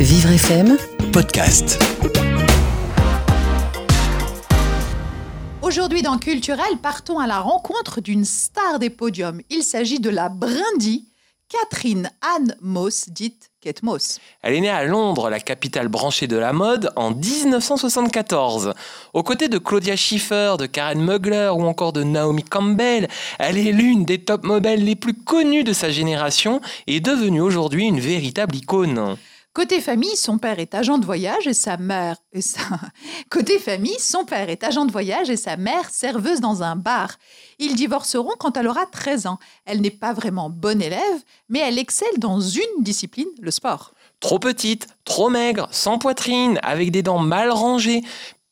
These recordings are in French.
Vivre FM podcast. Aujourd'hui dans Culturel, partons à la rencontre d'une star des podiums. Il s'agit de la brindille Catherine Anne Moss, dite Kate Moss. Elle est née à Londres, la capitale branchée de la mode, en 1974. Aux côtés de Claudia Schiffer, de Karen Mugler ou encore de Naomi Campbell, elle est l'une des top modèles les plus connues de sa génération et est devenue aujourd'hui une véritable icône. Côté famille, son père est agent de voyage et sa mère. Côté famille, son père est agent de voyage et sa mère serveuse dans un bar. Ils divorceront quand elle aura 13 ans. Elle n'est pas vraiment bonne élève, mais elle excelle dans une discipline, le sport. Trop petite, trop maigre, sans poitrine, avec des dents mal rangées.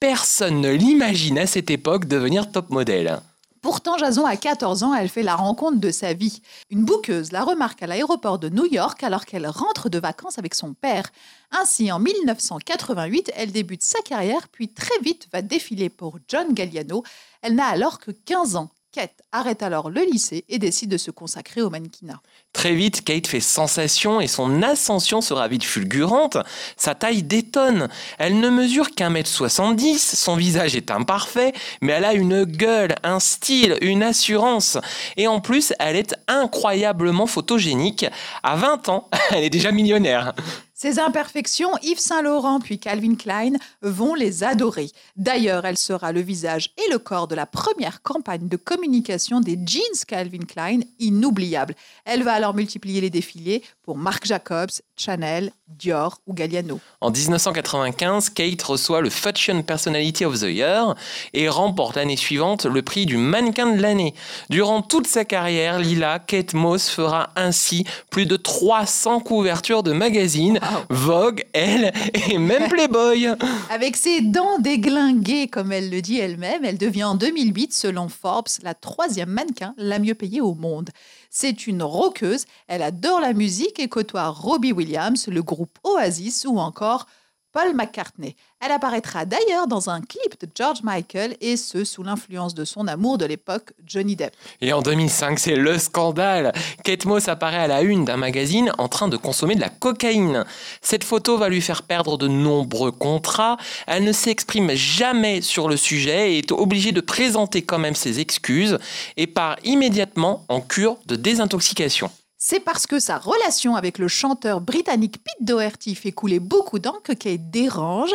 Personne ne l'imagine à cette époque devenir top modèle. Pourtant, Jason a 14 ans, elle fait la rencontre de sa vie. Une bouqueuse la remarque à l'aéroport de New York alors qu'elle rentre de vacances avec son père. Ainsi, en 1988, elle débute sa carrière, puis très vite va défiler pour John Galliano. Elle n'a alors que 15 ans. Kate arrête alors le lycée et décide de se consacrer au mannequinat. Très vite, Kate fait sensation et son ascension sera vite fulgurante. Sa taille détonne. Elle ne mesure qu'un mètre 70, son visage est imparfait, mais elle a une gueule, un style, une assurance. Et en plus, elle est incroyablement photogénique. À 20 ans, elle est déjà millionnaire. Ces imperfections, Yves Saint-Laurent puis Calvin Klein vont les adorer. D'ailleurs, elle sera le visage et le corps de la première campagne de communication des jeans Calvin Klein, inoubliable. Elle va alors multiplier les défilés pour Marc Jacobs, Chanel, Dior ou Galliano. En 1995, Kate reçoit le Fashion Personality of the Year et remporte l'année suivante le prix du mannequin de l'année. Durant toute sa carrière, Lila Kate Moss fera ainsi plus de 300 couvertures de magazines, Vogue, Elle et même Playboy. Avec ses dents déglinguées, comme elle le dit elle-même, elle devient en 2008, selon Forbes, la troisième mannequin la mieux payée au monde. C'est une roqueuse, elle adore la musique et côtoie Robbie Williams, le groupe Oasis ou encore Paul McCartney. Elle apparaîtra d'ailleurs dans un clip de George Michael et ce sous l'influence de son amour de l'époque, Johnny Depp. Et en 2005, c'est le scandale. Kate Moss apparaît à la une d'un magazine en train de consommer de la cocaïne. Cette photo va lui faire perdre de nombreux contrats. Elle ne s'exprime jamais sur le sujet et est obligée de présenter quand même ses excuses et part immédiatement en cure de désintoxication. C'est parce que sa relation avec le chanteur britannique Pete Doherty fait couler beaucoup d'encre que Kate dérange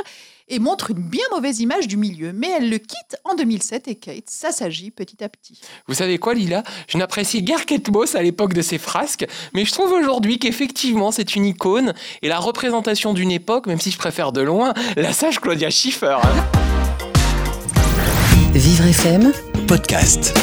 et montre une bien mauvaise image du milieu. Mais elle le quitte en 2007 et Kate s'assagit petit à petit. Vous savez quoi, Lila? Je n'apprécie guère Kate Moss à l'époque de ses frasques, mais je trouve aujourd'hui qu'effectivement c'est une icône et la représentation d'une époque, même si je préfère de loin la sage Claudia Schiffer. Vivre FM Podcast.